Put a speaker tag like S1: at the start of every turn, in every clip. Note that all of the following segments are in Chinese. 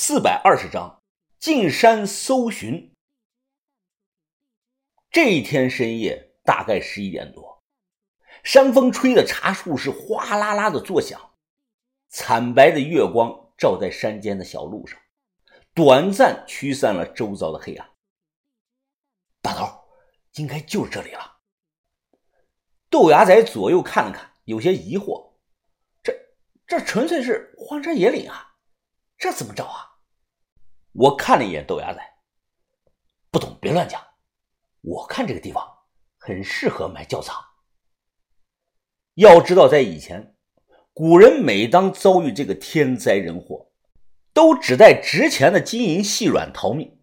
S1: 四百二十章进山搜寻。这一天深夜，大概十一点多，山风吹的茶树是哗啦啦的作响，惨白的月光照在山间的小路上，短暂驱散了周遭的黑暗。大头，应该就是这里了。豆芽仔左右看了看，有些疑惑：这这纯粹是荒山野岭啊，这怎么找啊？我看了一眼豆芽仔，不懂别乱讲。我看这个地方很适合埋窖藏。要知道，在以前，古人每当遭遇这个天灾人祸，都只带值钱的金银细软逃命，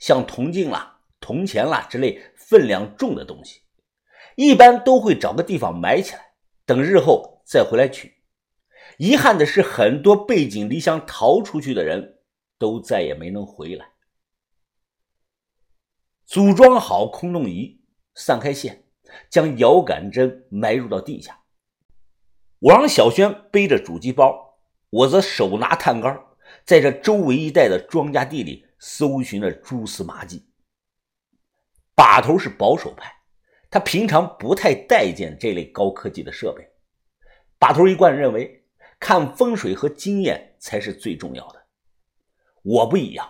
S1: 像铜镜啦、铜钱啦之类分量重的东西，一般都会找个地方埋起来，等日后再回来取。遗憾的是，很多背井离乡逃出去的人。都再也没能回来。组装好空洞仪，散开线，将遥感针埋入到地下。我让小轩背着主机包，我则手拿探杆，在这周围一带的庄稼地里搜寻着蛛丝马迹。把头是保守派，他平常不太待见这类高科技的设备。把头一贯认为，看风水和经验才是最重要的。我不一样，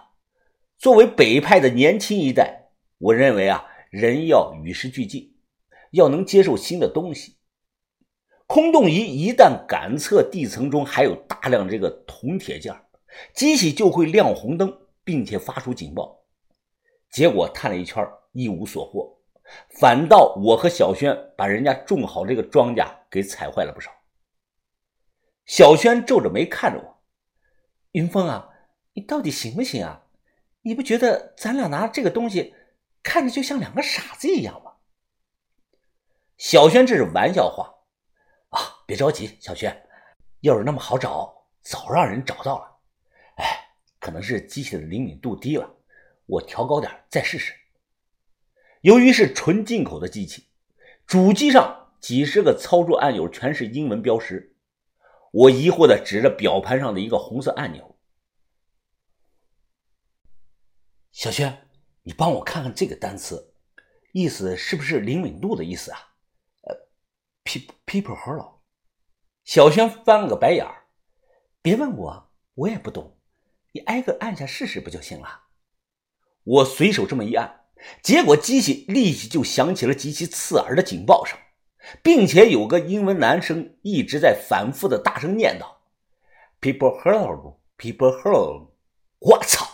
S1: 作为北派的年轻一代，我认为啊，人要与时俱进，要能接受新的东西。空洞仪一旦感测地层中还有大量这个铜铁件，机器就会亮红灯，并且发出警报。结果探了一圈，一无所获，反倒我和小轩把人家种好这个庄稼给踩坏了不少。小轩皱着眉看着我，云峰啊。你到底行不行啊？你不觉得咱俩拿这个东西看着就像两个傻子一样吗？小轩，这是玩笑话啊！别着急，小轩，要是那么好找，早让人找到了。哎，可能是机器的灵敏度低了，我调高点再试试。由于是纯进口的机器，主机上几十个操作按钮全是英文标识。我疑惑的指着表盘上的一个红色按钮。小轩，你帮我看看这个单词，意思是不是灵敏度的意思啊？呃，pe people hello。小轩翻了个白眼儿，别问我，我也不懂，你挨个按下试试不就行了？我随手这么一按，结果机器立即就响起了极其刺耳的警报声，并且有个英文男生一直在反复的大声念叨：“people hello，people hello。”我操！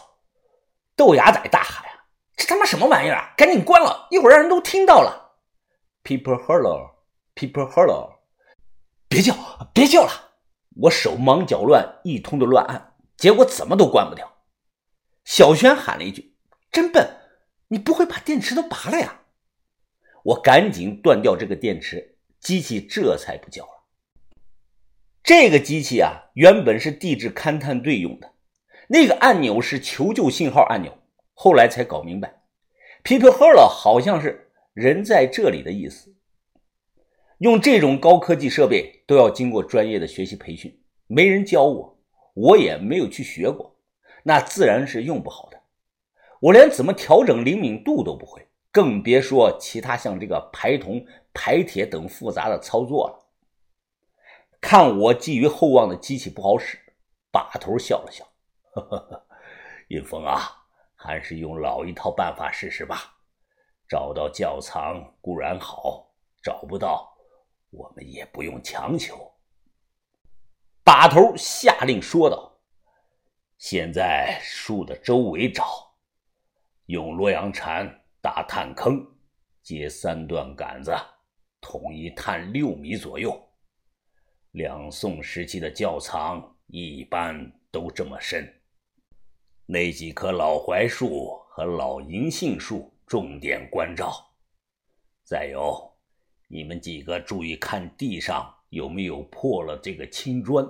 S1: 豆芽仔大喊：“呀，这他妈什么玩意儿啊！赶紧关了，一会儿让人都听到了。” People hello, people hello，别叫，别叫了！我手忙脚乱，一通的乱按，结果怎么都关不掉。小轩喊了一句：“真笨，你不会把电池都拔了呀？”我赶紧断掉这个电池，机器这才不叫了。这个机器啊，原本是地质勘探队用的。那个按钮是求救信号按钮，后来才搞明白，“people here” 好像是人在这里的意思。用这种高科技设备都要经过专业的学习培训，没人教我，我也没有去学过，那自然是用不好的。我连怎么调整灵敏度都不会，更别说其他像这个排铜、排铁等复杂的操作了。看我寄予厚望的机器不好使，把头笑了笑。呵呵呵，云峰啊，还是用老一套办法试试吧。找到窖藏固然好，找不到，我们也不用强求。把头下令说道：“现在树的周围找，用洛阳铲打探坑，接三段杆子，统一探六米左右。两宋时期的窖藏一般都这么深。”那几棵老槐树和老银杏树重点关照，再有，你们几个注意看地上有没有破了这个青砖，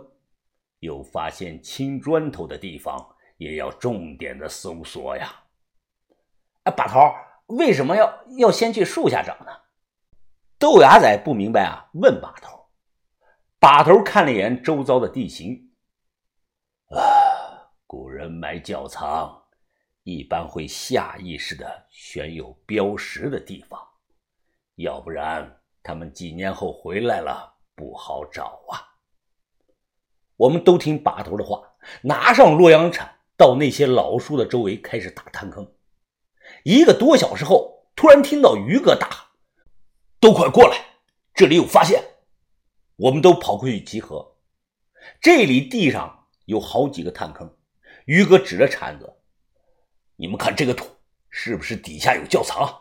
S1: 有发现青砖头的地方也要重点的搜索呀。哎，把头，为什么要要先去树下找呢？豆芽仔不明白啊，问把头。把头看了一眼周遭的地形，古人埋窖藏，一般会下意识的选有标识的地方，要不然他们几年后回来了不好找啊。我们都听把头的话，拿上洛阳铲，到那些老树的周围开始打探坑。一个多小时后，突然听到于哥大喊：“都快过来，这里有发现！”我们都跑过去集合。这里地上有好几个探坑，于哥指着铲子：“你们看这个土，是不是底下有窖藏？”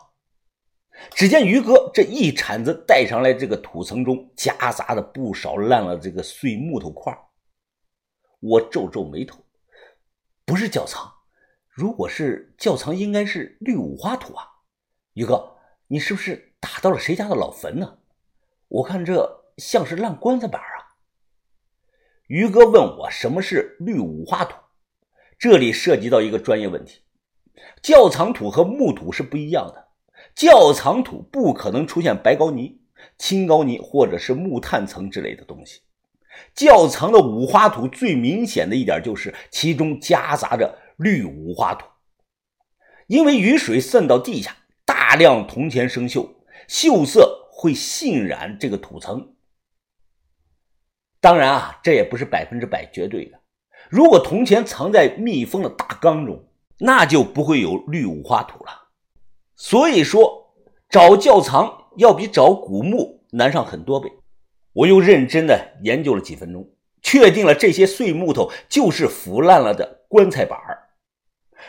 S1: 只见于哥这一铲子带上来，这个土层中夹杂着不少烂了这个碎木头块。我皱皱眉头，不是窖藏，如果是窖藏，应该是绿五花土啊！于哥，你是不是打到了谁家的老坟呢？我看这像是烂棺材板啊！于哥问我什么是绿五花土，这里涉及到一个专业问题：窖藏土和木土是不一样的，窖藏土不可能出现白膏泥、青膏泥或者是木炭层之类的东西。窖藏的五花土最明显的一点就是其中夹杂着绿五花土，因为雨水渗到地下，大量铜钱生锈，锈色会浸染这个土层。当然啊，这也不是百分之百绝对的。如果铜钱藏在密封的大缸中，那就不会有绿五花土了。所以说，找窖藏要比找古墓难上很多倍。我又认真的研究了几分钟，确定了这些碎木头就是腐烂了的棺材板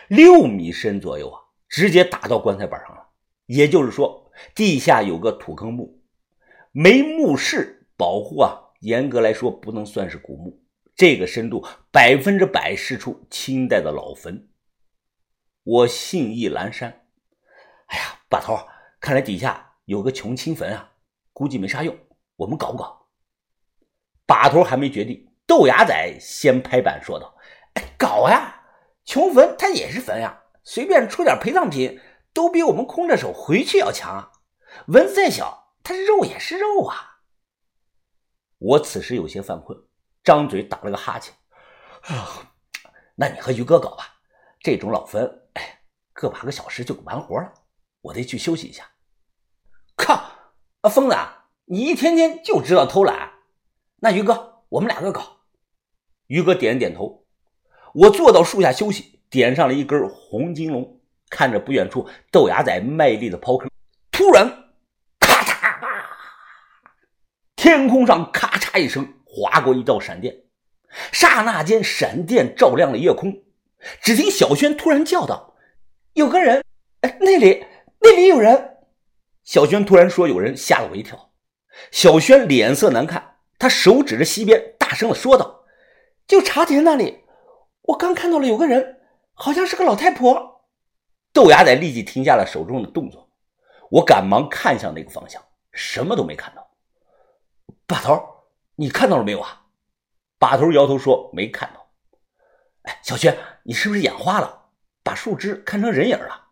S1: 六米深左右啊，直接打到棺材板上了。也就是说，地下有个土坑墓，没墓室保护啊，严格来说不能算是古墓。这个深度百分之百是处清代的老坟。我信意阑珊，哎呀，把头，看来底下有个穷亲坟啊，估计没啥用。我们搞不搞？把头还没决定，豆芽仔先拍板说道：“哎，搞呀！穷坟它也是坟呀，随便出点陪葬品，都比我们空着手回去要强啊！蚊子再小，它肉也是肉啊！”我此时有些犯困，张嘴打了个哈欠。啊那你和于哥搞吧，这种老坟，哎，个把个小时就完活了。我得去休息一下。靠！啊，疯子！你一天天就知道偷懒，那于哥，我们两个搞。于哥点了点头。我坐到树下休息，点上了一根红金龙，看着不远处豆芽仔卖力的刨坑。突然，咔嚓！天空上咔嚓一声划过一道闪电，刹那间闪电照亮了夜空。只听小轩突然叫道：“有个人！哎，那里，那里有人！”小轩突然说：“有人！”吓了我一跳。小轩脸色难看，他手指着西边，大声的说道：“就茶田那里，我刚看到了有个人，好像是个老太婆。”豆芽仔立即停下了手中的动作，我赶忙看向那个方向，什么都没看到。把头，你看到了没有啊？把头摇头说：“没看到。”哎，小轩，你是不是眼花了，把树枝看成人影了？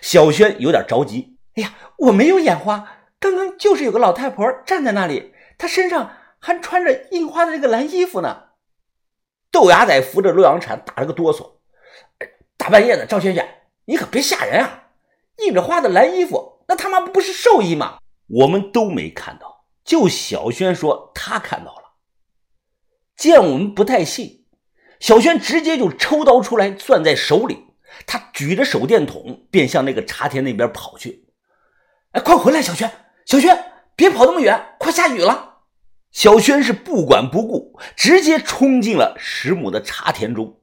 S1: 小轩有点着急：“哎呀，我没有眼花。”刚刚就是有个老太婆站在那里，她身上还穿着印花的这个蓝衣服呢。豆芽仔扶着洛阳铲打了个哆嗦，大半夜的，赵轩轩，你可别吓人啊！印着花的蓝衣服，那他妈不是寿衣吗？我们都没看到，就小轩说他看到了。见我们不太信，小轩直接就抽刀出来攥在手里，他举着手电筒便向那个茶田那边跑去。哎，快回来，小轩！小轩，别跑那么远，快下雨了。小轩是不管不顾，直接冲进了十亩的茶田中。